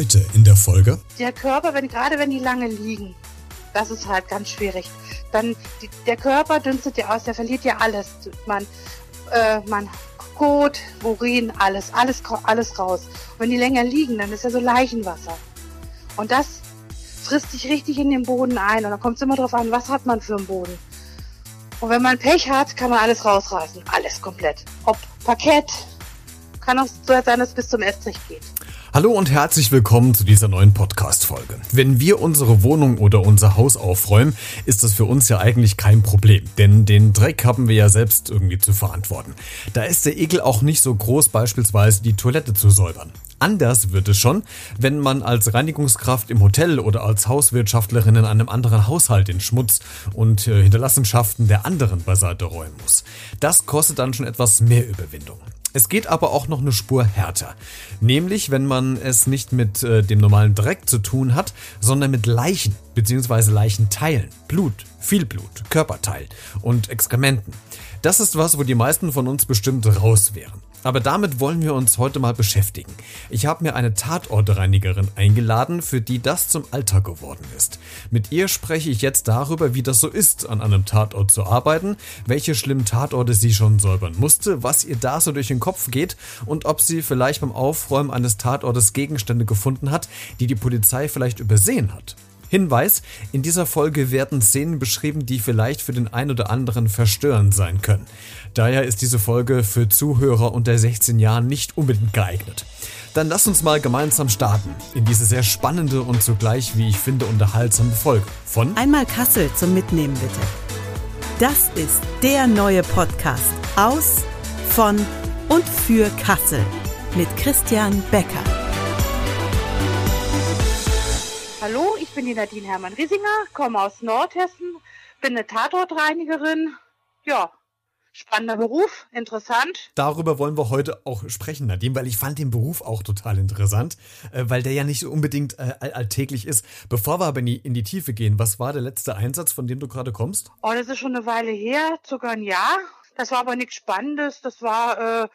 Heute in der Folge. Der Körper, wenn, gerade wenn die lange liegen, das ist halt ganz schwierig. Dann die, der Körper dünstet ja aus, der verliert ja alles. Man, äh, man Kot, Urin, alles, alles, alles raus. Und wenn die länger liegen, dann ist ja so Leichenwasser. Und das frisst sich richtig in den Boden ein. Und dann kommt es immer darauf an, was hat man für einen Boden. Und wenn man Pech hat, kann man alles rausreißen. Alles komplett. Ob Parkett, kann auch so sein, dass es bis zum Estrich geht. Hallo und herzlich willkommen zu dieser neuen Podcast-Folge. Wenn wir unsere Wohnung oder unser Haus aufräumen, ist das für uns ja eigentlich kein Problem, denn den Dreck haben wir ja selbst irgendwie zu verantworten. Da ist der Ekel auch nicht so groß, beispielsweise die Toilette zu säubern. Anders wird es schon, wenn man als Reinigungskraft im Hotel oder als Hauswirtschaftlerin in einem anderen Haushalt den Schmutz und äh, Hinterlassenschaften der anderen beiseite räumen muss. Das kostet dann schon etwas mehr Überwindung. Es geht aber auch noch eine Spur härter. Nämlich, wenn man es nicht mit äh, dem normalen Dreck zu tun hat, sondern mit Leichen bzw. Leichenteilen, Blut, viel Blut, Körperteil und Exkrementen. Das ist was, wo die meisten von uns bestimmt raus wären. Aber damit wollen wir uns heute mal beschäftigen. Ich habe mir eine Tatortreinigerin eingeladen, für die das zum Alltag geworden ist. Mit ihr spreche ich jetzt darüber, wie das so ist, an einem Tatort zu arbeiten, welche schlimmen Tatorte sie schon säubern musste, was ihr da so durch den Kopf geht und ob sie vielleicht beim Aufräumen eines Tatortes Gegenstände gefunden hat, die die Polizei vielleicht übersehen hat. Hinweis, in dieser Folge werden Szenen beschrieben, die vielleicht für den einen oder anderen verstörend sein können. Daher ist diese Folge für Zuhörer unter 16 Jahren nicht unbedingt geeignet. Dann lass uns mal gemeinsam starten in diese sehr spannende und zugleich, wie ich finde, unterhaltsame Folge von Einmal Kassel zum Mitnehmen bitte. Das ist der neue Podcast aus, von und für Kassel mit Christian Becker. Hallo, ich bin die Nadine Hermann-Riesinger, komme aus Nordhessen, bin eine Tatortreinigerin. Ja, spannender Beruf, interessant. Darüber wollen wir heute auch sprechen, Nadine, weil ich fand den Beruf auch total interessant, äh, weil der ja nicht so unbedingt äh, alltäglich ist. Bevor wir aber in die, in die Tiefe gehen, was war der letzte Einsatz, von dem du gerade kommst? Oh, das ist schon eine Weile her, sogar ein Jahr. Das war aber nichts Spannendes. Das war äh,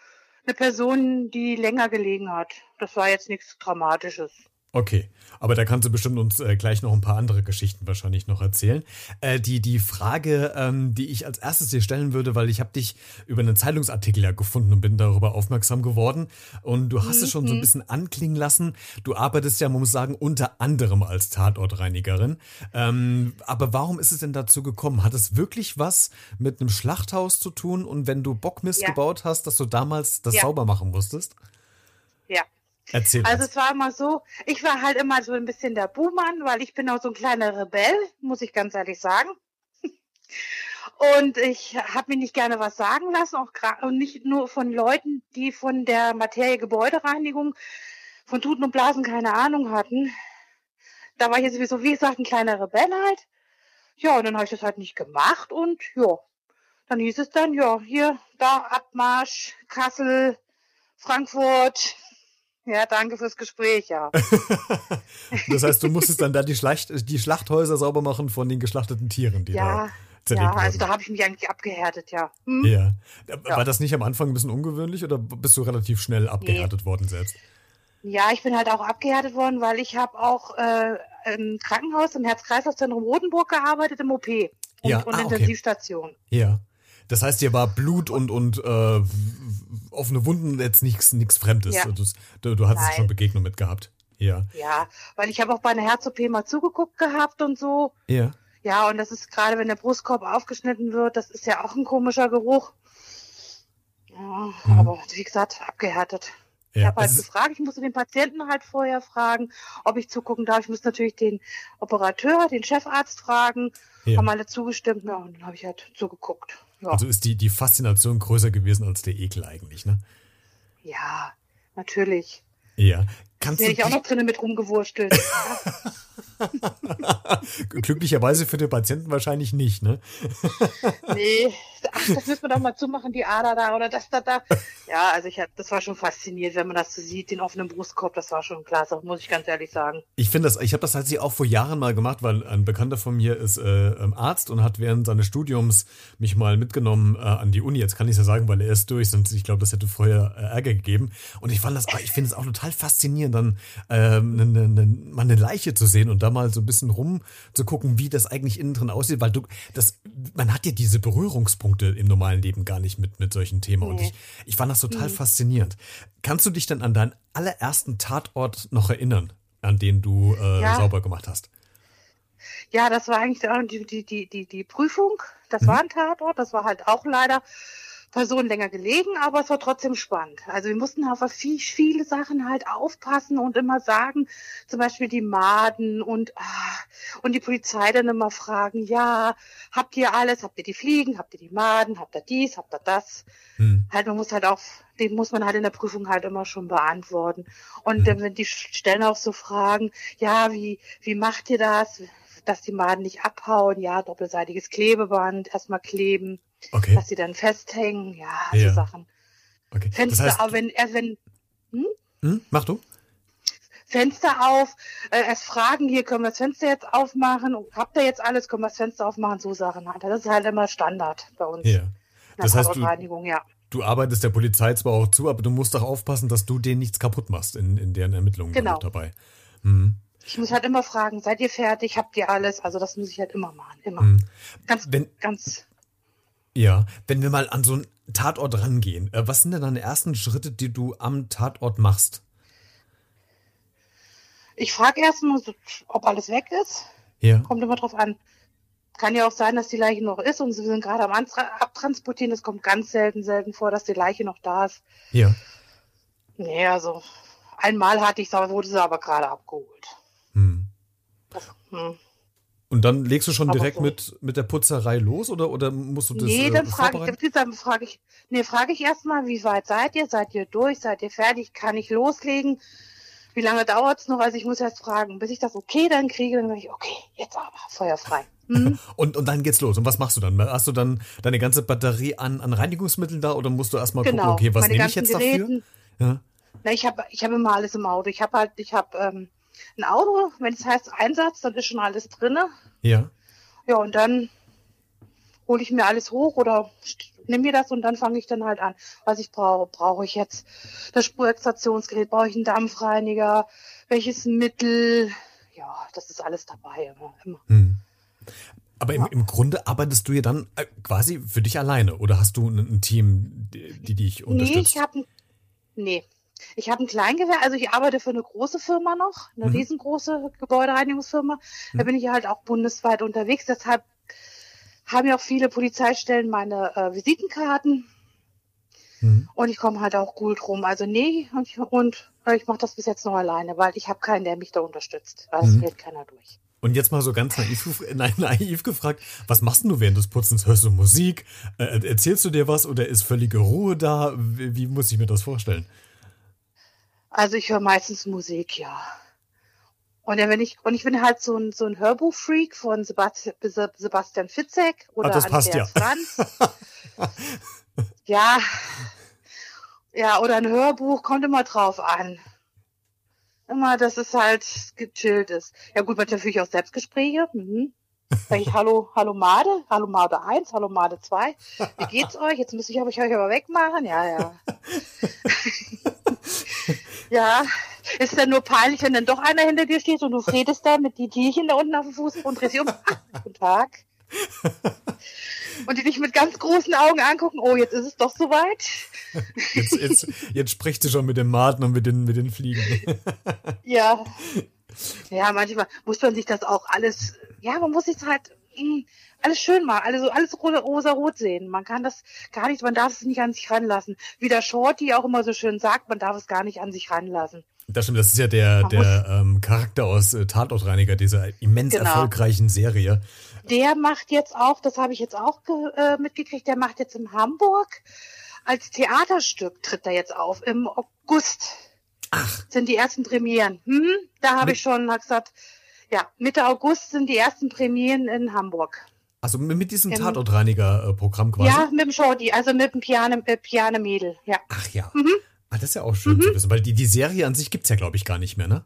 eine Person, die länger gelegen hat. Das war jetzt nichts Dramatisches. Okay, aber da kannst du bestimmt uns äh, gleich noch ein paar andere Geschichten wahrscheinlich noch erzählen. Äh, die, die Frage, ähm, die ich als erstes dir stellen würde, weil ich habe dich über einen Zeitungsartikel ja gefunden und bin darüber aufmerksam geworden. Und du hast mhm. es schon so ein mhm. bisschen anklingen lassen. Du arbeitest ja, man muss sagen, unter anderem als Tatortreinigerin. Ähm, aber warum ist es denn dazu gekommen? Hat es wirklich was mit einem Schlachthaus zu tun? Und wenn du Bockmist ja. gebaut hast, dass du damals das ja. sauber machen musstest? Ja, Erzähl also es war immer so, ich war halt immer so ein bisschen der Buhmann, weil ich bin auch so ein kleiner Rebell, muss ich ganz ehrlich sagen. Und ich habe mir nicht gerne was sagen lassen, auch und nicht nur von Leuten, die von der Materie Gebäudereinigung, von Tuten und Blasen keine Ahnung hatten. Da war ich jetzt sowieso, wie gesagt, ein kleiner Rebell halt. Ja, und dann habe ich das halt nicht gemacht und ja, dann hieß es dann, ja, hier, da, Abmarsch, Kassel, Frankfurt, ja, danke fürs Gespräch, ja. das heißt, du musstest dann da die, Schlacht, die Schlachthäuser sauber machen von den geschlachteten Tieren, die ja, da Ja, also da habe ich mich eigentlich abgehärtet, ja. Hm? ja. War ja. das nicht am Anfang ein bisschen ungewöhnlich oder bist du relativ schnell abgehärtet nee. worden selbst? Ja, ich bin halt auch abgehärtet worden, weil ich habe auch äh, im Krankenhaus, im Herz-Kreislauf-Zentrum Rodenburg gearbeitet, im OP und, ja. und ah, Intensivstation. Ja. Das heißt, dir war Blut und, und äh, offene Wunden jetzt nichts nichts Fremdes. Ja. Du, du hattest schon Begegnung mit gehabt. Ja. Ja, weil ich habe auch bei einer Herz-OP mal zugeguckt gehabt und so. Ja. Ja, und das ist gerade, wenn der Brustkorb aufgeschnitten wird, das ist ja auch ein komischer Geruch. Ja, mhm. aber wie gesagt, abgehärtet. Ja, ich habe halt gefragt, ich musste den Patienten halt vorher fragen, ob ich zugucken darf. Ich muss natürlich den Operateur, den Chefarzt fragen. Ja. Haben alle zugestimmt, ja, und dann habe ich halt zugeguckt. Ja. Also ist die, die Faszination größer gewesen als der Ekel eigentlich, ne? Ja, natürlich. Ja. Kannst Wäre ich auch noch drinnen mit rumgewurstelt. Glücklicherweise für den Patienten wahrscheinlich nicht, ne? nee, ach, das müssen wir doch mal zumachen, die Ader da oder das da da. Ja, also ich hab, das war schon faszinierend, wenn man das so sieht, den offenen Brustkorb, das war schon klasse, muss ich ganz ehrlich sagen. Ich finde das, ich habe das tatsächlich auch vor Jahren mal gemacht, weil ein Bekannter von mir ist äh, ähm, Arzt und hat während seines Studiums mich mal mitgenommen äh, an die Uni. Jetzt kann ich es ja sagen, weil er ist durch, sonst ich glaube, das hätte vorher äh, Ärger gegeben. Und ich fand das, ich finde es auch total faszinierend dann ähm, ne, ne, ne, mal eine Leiche zu sehen und da mal so ein bisschen rum zu gucken, wie das eigentlich innen drin aussieht, weil du das, man hat ja diese Berührungspunkte im normalen Leben gar nicht mit mit solchen Themen nee. und ich, ich fand das total mhm. faszinierend. Kannst du dich denn an deinen allerersten Tatort noch erinnern, an den du äh, ja. sauber gemacht hast? Ja, das war eigentlich die, die, die, die, die Prüfung. Das mhm. war ein Tatort. Das war halt auch leider Person länger gelegen, aber es war trotzdem spannend. Also wir mussten auf viel, viele Sachen halt aufpassen und immer sagen, zum Beispiel die Maden und, ah, und die Polizei dann immer fragen, ja, habt ihr alles? Habt ihr die Fliegen? Habt ihr die Maden? Habt ihr dies? Habt ihr das? Hm. Halt, man muss halt auch, den muss man halt in der Prüfung halt immer schon beantworten. Und hm. wenn die stellen auch so Fragen, ja, wie, wie macht ihr das? Dass die Maden nicht abhauen, ja, doppelseitiges Klebeband, erstmal kleben okay. dass sie dann festhängen, ja, ja. so Sachen. Okay. Fenster, das heißt, aber wenn, erst wenn, hm? Hm? Mach du. Fenster auf, äh, erst fragen, hier können wir das Fenster jetzt aufmachen, habt ihr jetzt alles, können wir das Fenster aufmachen, so Sachen halt. Das ist halt immer Standard bei uns. Ja. Das heißt, du, ja. du arbeitest der Polizei zwar auch zu, aber du musst doch aufpassen, dass du denen nichts kaputt machst in, in deren Ermittlungen genau. dabei. Mhm. Ich muss halt immer fragen, seid ihr fertig, habt ihr alles? Also das muss ich halt immer machen, immer. Mhm. Ganz, Wenn, ganz ja, wenn wir mal an so einen Tatort rangehen, äh, was sind denn deine ersten Schritte, die du am Tatort machst? Ich frage erstmal, ob alles weg ist. Ja. Kommt immer drauf an. Kann ja auch sein, dass die Leiche noch ist und sie sind gerade am Abtransportieren. Es kommt ganz selten, selten vor, dass die Leiche noch da ist. Ja. Nee, also einmal hatte ich es, wurde sie aber gerade abgeholt. Hm. Das, hm. Und dann legst du schon Aber direkt so. mit, mit der Putzerei los oder, oder musst du das Nee, äh, dann frage ich, dann frage ich, nee, frage ich erstmal, wie weit seid ihr? Seid ihr durch? Seid ihr fertig? Kann ich loslegen? Wie lange dauert es noch? Also ich muss erst fragen, bis ich das okay dann kriege, dann sage ich, okay, jetzt aber, feuerfrei. Mhm. und, und dann geht's los. Und was machst du dann? Hast du dann deine ganze Batterie an, an Reinigungsmitteln da oder musst du erstmal genau, gucken, okay, was nehme ich jetzt Geräten. dafür? Ja. Na, ich habe ich hab immer alles im Auto. Ich habe halt, ich habe ähm, ein Auto, wenn es heißt Einsatz, dann ist schon alles drinne. Ja. Ja, und dann hole ich mir alles hoch oder nehme mir das und dann fange ich dann halt an. Was ich brauche, brauche ich jetzt das Spurextraktionsgerät, brauche ich einen Dampfreiniger, welches Mittel, ja, das ist alles dabei immer. immer. Hm. Aber im, im Grunde arbeitest du ja dann äh, quasi für dich alleine oder hast du ein, ein Team, die, dich unterstützt? Nee, ich habe nee, ich habe ein Kleingewerbe, also ich arbeite für eine große Firma noch, eine mhm. riesengroße Gebäudereinigungsfirma. Mhm. Da bin ich halt auch bundesweit unterwegs. Deshalb haben ja auch viele Polizeistellen meine äh, Visitenkarten. Mhm. Und ich komme halt auch gut rum. Also nee, und ich, und, äh, ich mache das bis jetzt noch alleine, weil ich habe keinen, der mich da unterstützt. Also es mhm. fällt keiner durch. Und jetzt mal so ganz naiv, nein, naiv gefragt, was machst du während des Putzens? Hörst du Musik? Äh, erzählst du dir was oder ist völlige Ruhe da? Wie, wie muss ich mir das vorstellen? Also ich höre meistens Musik, ja. Und wenn ich, und ich bin halt so ein, so ein Hörbuchfreak von Sebastian, Sebastian Fitzek oder Ach, das passt Andreas ja. Franz. ja. Ja, oder ein Hörbuch, kommt immer drauf an. Immer, dass es halt gechillt ist. Ja gut, natürlich auch Selbstgespräche. Mhm. Sag ich, hallo, hallo Made, hallo Made 1, hallo Made 2. Wie geht's euch? Jetzt muss ich euch aber wegmachen. Ja, ja. Ja, ist dann nur peinlich, wenn dann doch einer hinter dir steht und du redest da mit die Tierchen da unten auf dem Fuß und drehst dich um. Guten Tag. Und die dich mit ganz großen Augen angucken, oh, jetzt ist es doch soweit. Jetzt, jetzt, jetzt sprichst du schon mit dem Maden und mit den, mit den Fliegen. Ja. Ja, manchmal muss man sich das auch alles, ja, man muss sich halt mh, hm, alles schön machen, alles, alles rosa-rot sehen. Man kann das gar nicht, man darf es nicht an sich ranlassen. Wie der Shorty auch immer so schön sagt, man darf es gar nicht an sich ranlassen. Das stimmt, das ist ja der, der ähm, Charakter aus äh, Tatortreiniger, dieser immens genau. erfolgreichen Serie. Der macht jetzt auch, das habe ich jetzt auch äh, mitgekriegt, der macht jetzt in Hamburg als Theaterstück, tritt er jetzt auf, im August. Ach. Sind die ersten Premieren. Hm, da habe ich schon gesagt, ja, Mitte August sind die ersten Premieren in Hamburg. Also mit diesem Tatortreiniger-Programm quasi? Ja, mit dem Shorty, also mit dem Piane, äh, Piane Mädel, ja. Ach ja. Mhm. Ah, das ist ja auch schön mhm. zu wissen, weil die, die Serie an sich gibt es ja, glaube ich, gar nicht mehr, ne?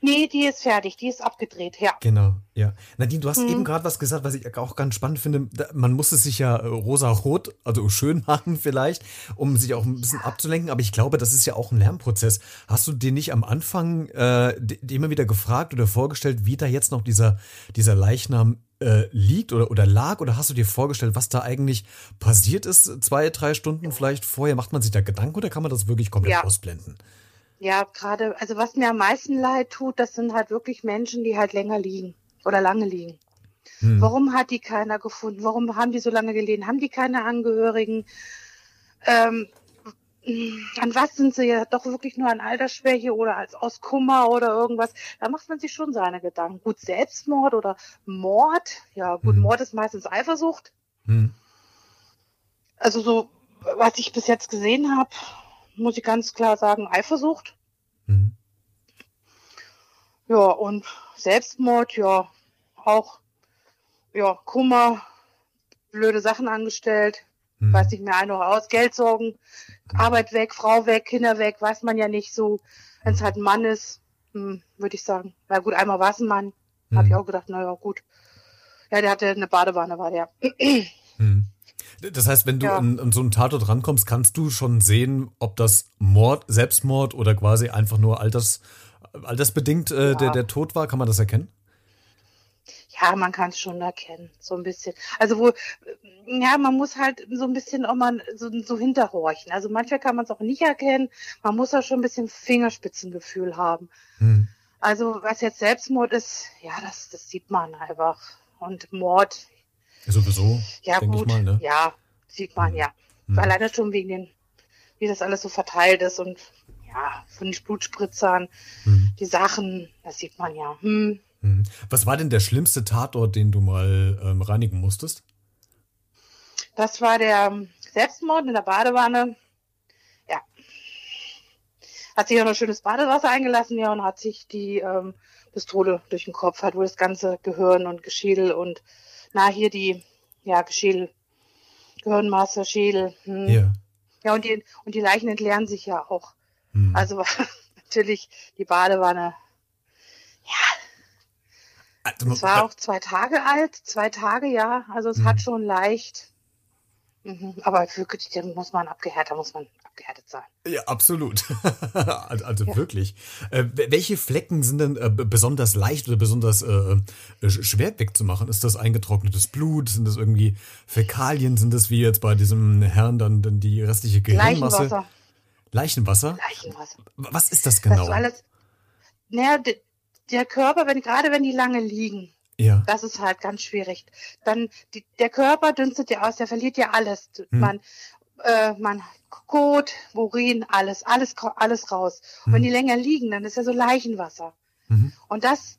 Nee, die ist fertig, die ist abgedreht, ja. Genau, ja. Nadine, du hast mhm. eben gerade was gesagt, was ich auch ganz spannend finde. Man muss es sich ja äh, rosa-rot, also schön machen vielleicht, um sich auch ein bisschen abzulenken. Aber ich glaube, das ist ja auch ein Lernprozess. Hast du dir nicht am Anfang äh, immer wieder gefragt oder vorgestellt, wie da jetzt noch dieser, dieser Leichnam äh, liegt oder, oder lag? Oder hast du dir vorgestellt, was da eigentlich passiert ist, zwei, drei Stunden vielleicht vorher? Macht man sich da Gedanken oder kann man das wirklich komplett ja. ausblenden? Ja, gerade, also was mir am meisten leid tut, das sind halt wirklich Menschen, die halt länger liegen oder lange liegen. Hm. Warum hat die keiner gefunden? Warum haben die so lange gelegen? Haben die keine Angehörigen? Ähm, an was sind sie ja doch wirklich nur an Altersschwäche oder als aus Kummer oder irgendwas? Da macht man sich schon seine Gedanken. Gut, Selbstmord oder Mord. Ja, gut, hm. Mord ist meistens Eifersucht. Hm. Also so, was ich bis jetzt gesehen habe, muss ich ganz klar sagen, Eifersucht. Mhm. Ja, und Selbstmord, ja, auch, ja, Kummer, blöde Sachen angestellt, mhm. weiß nicht mehr ein oder aus, Geldsorgen, mhm. Arbeit weg, Frau weg, Kinder weg, weiß man ja nicht so. Wenn es halt ein Mann ist, hm, würde ich sagen. Na gut, einmal war es ein Mann, mhm. habe ich auch gedacht, naja, gut. Ja, der hatte eine Badewanne, war der. Das heißt, wenn du ja. an, an, so einen Tatort rankommst, kannst du schon sehen, ob das Mord, Selbstmord oder quasi einfach nur alters, altersbedingt äh, ja. der, der Tod war? Kann man das erkennen? Ja, man kann es schon erkennen, so ein bisschen. Also wo, ja, man muss halt so ein bisschen auch mal so, so hinterhorchen. Also manchmal kann man es auch nicht erkennen. Man muss auch schon ein bisschen Fingerspitzengefühl haben. Hm. Also was jetzt Selbstmord ist, ja, das, das sieht man einfach. Und Mord, Sowieso, ja, denke ich mal, ne? Ja, sieht man, ja. Mhm. Alleine schon wegen den, wie das alles so verteilt ist und ja, von den Blutspritzern, mhm. die Sachen, das sieht man ja. Hm. Mhm. Was war denn der schlimmste Tatort, den du mal ähm, reinigen musstest? Das war der Selbstmord in der Badewanne. Ja. Hat sich auch noch schönes Badewasser eingelassen, ja, und hat sich die ähm, Pistole durch den Kopf, hat wohl das ganze Gehirn und Geschädel und na, hier die, ja, Schädel, Gehirnmasse, Schädel. Hm. Ja. Ja, und die, und die Leichen entleeren sich ja auch. Hm. Also natürlich die Badewanne. Ja. Also, es war auch zwei Tage alt, zwei Tage, ja. Also es hm. hat schon leicht. Mhm. Aber wirklich, da muss man abgehärtet, da muss man abgehärtet sein. Ja, absolut. also, ja. wirklich. Äh, welche Flecken sind denn äh, besonders leicht oder besonders äh, äh schwer wegzumachen? Ist das eingetrocknetes Blut? Sind das irgendwie Fäkalien? Sind das wie jetzt bei diesem Herrn dann, dann die restliche Gehirnmasse? Leichenwasser. Leichenwasser? Leichenwasser. Was ist das genau? Das alles, naja, der Körper, wenn, gerade wenn die lange liegen, ja. Das ist halt ganz schwierig. Dann die, der Körper dünstet ja aus, der verliert ja alles. Hm. Man, äh, man Kot, Urin, alles, alles, alles raus. Und wenn mhm. die länger liegen, dann ist ja so Leichenwasser. Mhm. Und das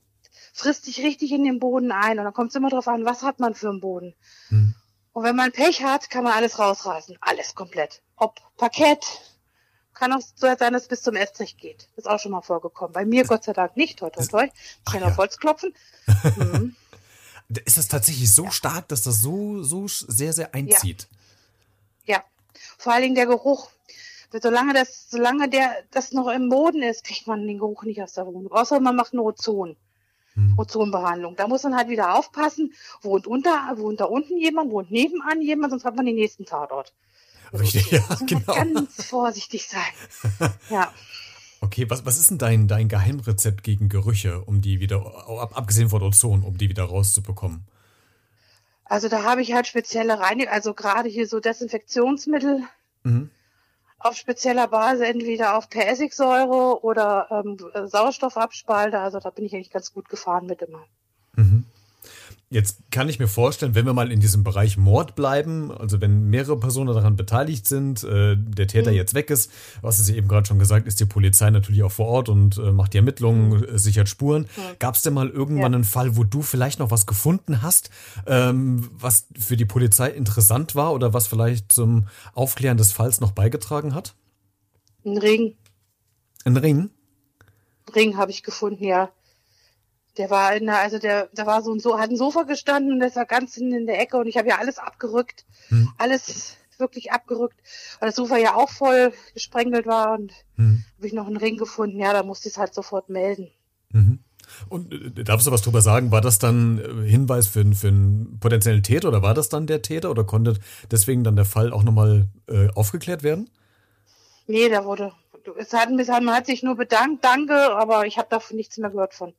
frisst sich richtig in den Boden ein. Und dann kommt es immer darauf an, was hat man für einen Boden. Mhm. Und wenn man Pech hat, kann man alles rausreißen. Alles komplett. Ob Parkett, kann auch so sein, dass es bis zum Estrich geht. ist auch schon mal vorgekommen. Bei mir Gott sei Dank nicht. Toi, toi, toi. Schnell auf Holz klopfen. Mhm. Ist das tatsächlich so stark, dass das so, so sehr, sehr einzieht? Ja. ja. Vor allen Dingen der Geruch. Solange das, solange der, das noch im Boden ist, kriegt man den Geruch nicht aus der Wohnung. Außer man macht eine Ozon. Hm. Ozonbehandlung. Da muss man halt wieder aufpassen, wohnt unter, wohnt da unten jemand, wohnt nebenan jemand, sonst hat man den nächsten Tatort. Richtig, ja, genau. Ganz vorsichtig sein. ja. Okay, was, was ist denn dein, dein Geheimrezept gegen Gerüche, um die wieder, abgesehen von Ozon, um die wieder rauszubekommen? Also da habe ich halt spezielle Reinigung, also gerade hier so Desinfektionsmittel mhm. auf spezieller Basis, entweder auf Persigsäure oder ähm, Sauerstoffabspalter. Also da bin ich eigentlich ganz gut gefahren mit immer. Jetzt kann ich mir vorstellen, wenn wir mal in diesem Bereich Mord bleiben, also wenn mehrere Personen daran beteiligt sind, äh, der Täter mhm. jetzt weg ist, was es eben gerade schon gesagt, ist die Polizei natürlich auch vor Ort und äh, macht die Ermittlungen, mhm. sichert Spuren. Mhm. Gab es denn mal irgendwann ja. einen Fall, wo du vielleicht noch was gefunden hast, ähm, was für die Polizei interessant war oder was vielleicht zum Aufklären des Falls noch beigetragen hat? Ein Ring. Ein Ring? Ring habe ich gefunden, ja. Der war in der, also der, da war so ein so, hat ein Sofa gestanden und das war ganz hinten in der Ecke und ich habe ja alles abgerückt. Hm. Alles wirklich abgerückt, weil das Sofa ja auch voll gesprengelt war und hm. habe ich noch einen Ring gefunden. Ja, da musste ich es halt sofort melden. Mhm. Und äh, darfst du was drüber sagen? War das dann äh, Hinweis für, für einen potenziellen Täter oder war das dann der Täter oder konnte deswegen dann der Fall auch nochmal äh, aufgeklärt werden? Nee, da wurde. Es hat, man hat sich nur bedankt, danke, aber ich habe davon nichts mehr gehört von.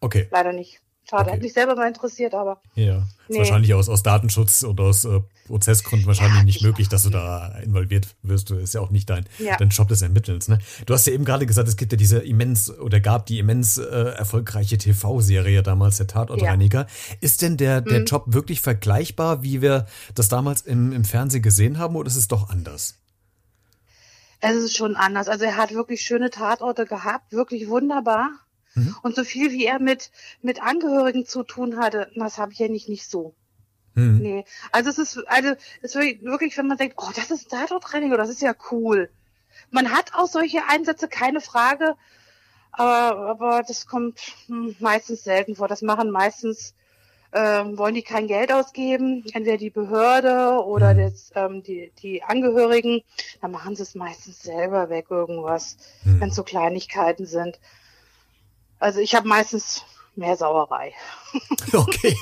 Okay. Leider nicht. Schade, okay. hat mich selber mal interessiert, aber. Ja, nee. wahrscheinlich aus, aus Datenschutz oder aus äh, Prozessgründen wahrscheinlich ja, nicht möglich, dass du da involviert wirst. Du ist ja auch nicht dein, ja. dein Job des Ermittelns. Ne? Du hast ja eben gerade gesagt, es gibt ja diese immens oder gab die immens äh, erfolgreiche TV-Serie damals, der Tatortreiniger. Ja. Ist denn der, der mhm. Job wirklich vergleichbar, wie wir das damals im, im Fernsehen gesehen haben, oder ist es doch anders? Es ist schon anders. Also er hat wirklich schöne Tatorte gehabt, wirklich wunderbar. Mhm. Und so viel wie er mit, mit Angehörigen zu tun hatte, das habe ich ja nicht, nicht so. Mhm. Nee. Also es ist, also es ist wirklich, wenn man denkt, oh, das ist ein Tatortreiniger, das ist ja cool. Man hat auch solche Einsätze, keine Frage, aber, aber das kommt meistens selten vor. Das machen meistens, äh, wollen die kein Geld ausgeben, entweder die Behörde oder mhm. das, ähm, die, die Angehörigen, dann machen sie es meistens selber weg irgendwas, mhm. wenn es so Kleinigkeiten sind. Also ich habe meistens mehr Sauerei. Okay.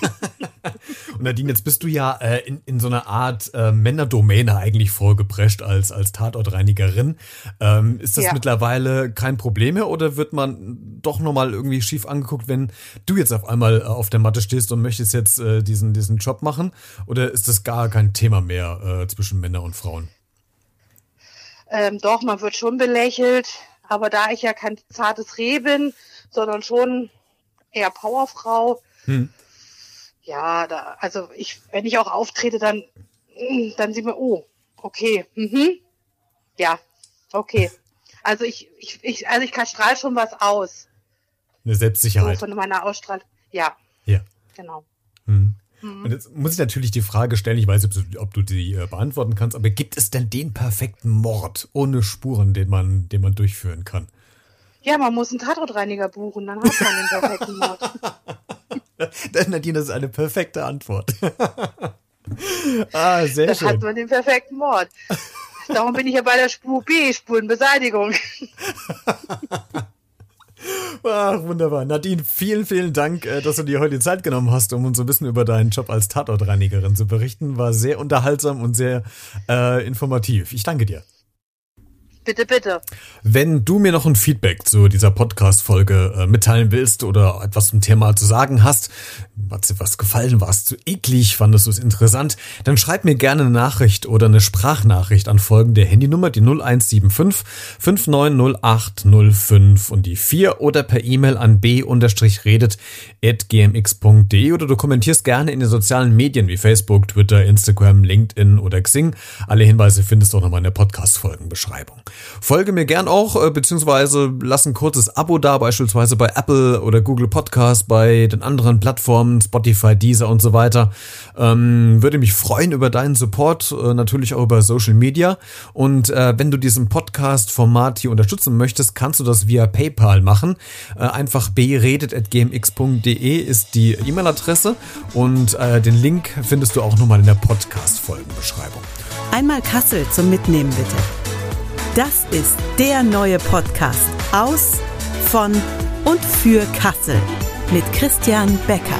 Und Nadine, jetzt bist du ja äh, in, in so einer Art äh, Männerdomäne eigentlich vorgeprescht als, als Tatortreinigerin. Ähm, ist das ja. mittlerweile kein Problem mehr oder wird man doch nochmal irgendwie schief angeguckt, wenn du jetzt auf einmal äh, auf der Matte stehst und möchtest jetzt äh, diesen, diesen Job machen? Oder ist das gar kein Thema mehr äh, zwischen Männern und Frauen? Ähm, doch, man wird schon belächelt. Aber da ich ja kein zartes Reh bin, sondern schon eher Powerfrau. Hm. Ja, da, also ich, wenn ich auch auftrete, dann, hm, dann sieht man, oh, okay, mhm. ja, okay. Also ich, ich, ich also ich kann strahl schon was aus. Eine Selbstsicherheit. So von meiner Ausstrahlung. Ja. Ja. Genau. Hm. Mhm. Und jetzt muss ich natürlich die Frage stellen, ich weiß nicht, ob du die äh, beantworten kannst, aber gibt es denn den perfekten Mord ohne Spuren, den man, den man durchführen kann? Ja, man muss einen Tatortreiniger buchen, dann hat man den perfekten Mord. Nadine, das ist eine perfekte Antwort. ah, sehr dann schön. Dann hat man den perfekten Mord. Darum bin ich ja bei der Spur B, Spurenbeseitigung. Ach, wunderbar. Nadine, vielen, vielen Dank, äh, dass du dir heute die Zeit genommen hast, um uns so ein bisschen über deinen Job als Tatortreinigerin zu berichten. War sehr unterhaltsam und sehr äh, informativ. Ich danke dir. Bitte, bitte. Wenn du mir noch ein Feedback zu dieser Podcast-Folge äh, mitteilen willst oder etwas zum Thema zu sagen hast, hat dir was gefallen, war es zu eklig, fandest du es interessant, dann schreib mir gerne eine Nachricht oder eine Sprachnachricht an folgende Handynummer, die 0175 590805 und die 4 oder per E-Mail an b-redet.gmx.de oder du kommentierst gerne in den sozialen Medien wie Facebook, Twitter, Instagram, LinkedIn oder Xing. Alle Hinweise findest du auch nochmal in der Podcast-Folgenbeschreibung. Folge mir gern auch, äh, beziehungsweise lass ein kurzes Abo da, beispielsweise bei Apple oder Google Podcast, bei den anderen Plattformen, Spotify, Deezer und so weiter. Ähm, würde mich freuen über deinen Support, äh, natürlich auch über Social Media. Und äh, wenn du diesen Podcast-Format hier unterstützen möchtest, kannst du das via PayPal machen. Äh, einfach beredet.gmx.de ist die E-Mail-Adresse und äh, den Link findest du auch nochmal in der Podcast-Folgenbeschreibung. Einmal Kassel zum Mitnehmen bitte. Das ist der neue Podcast aus, von und für Kassel mit Christian Becker.